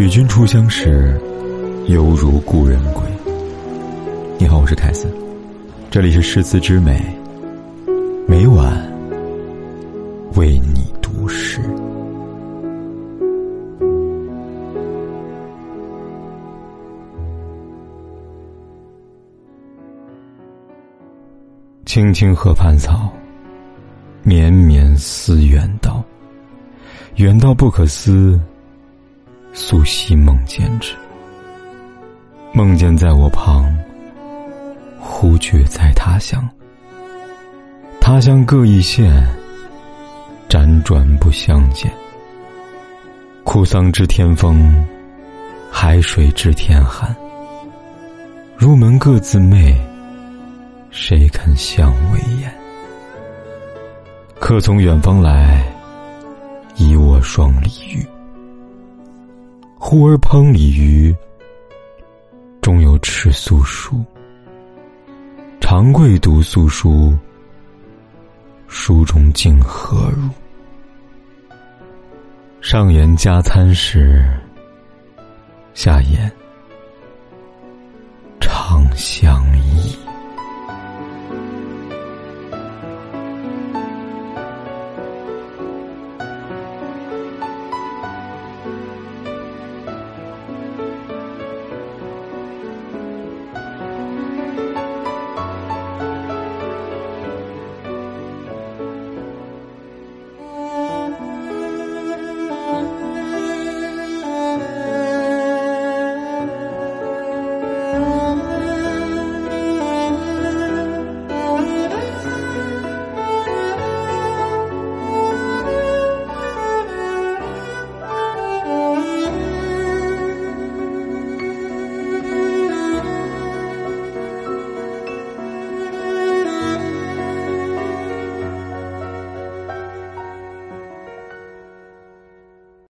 与君初相识，犹如故人归。你好，我是凯森，这里是诗词之美，每晚为你读诗。青青河畔草，绵绵思远道。远道不可思，素昔梦见之。梦见在我旁，忽觉在他乡。他乡各异县，辗转不相见。哭丧知天风，海水知天寒。入门各自媚。谁肯相为言？客从远方来，一握双鲤鱼。忽而烹鲤鱼，终有赤素书。长贵读素书，书中竟何如？上言加餐时，下言长相忆。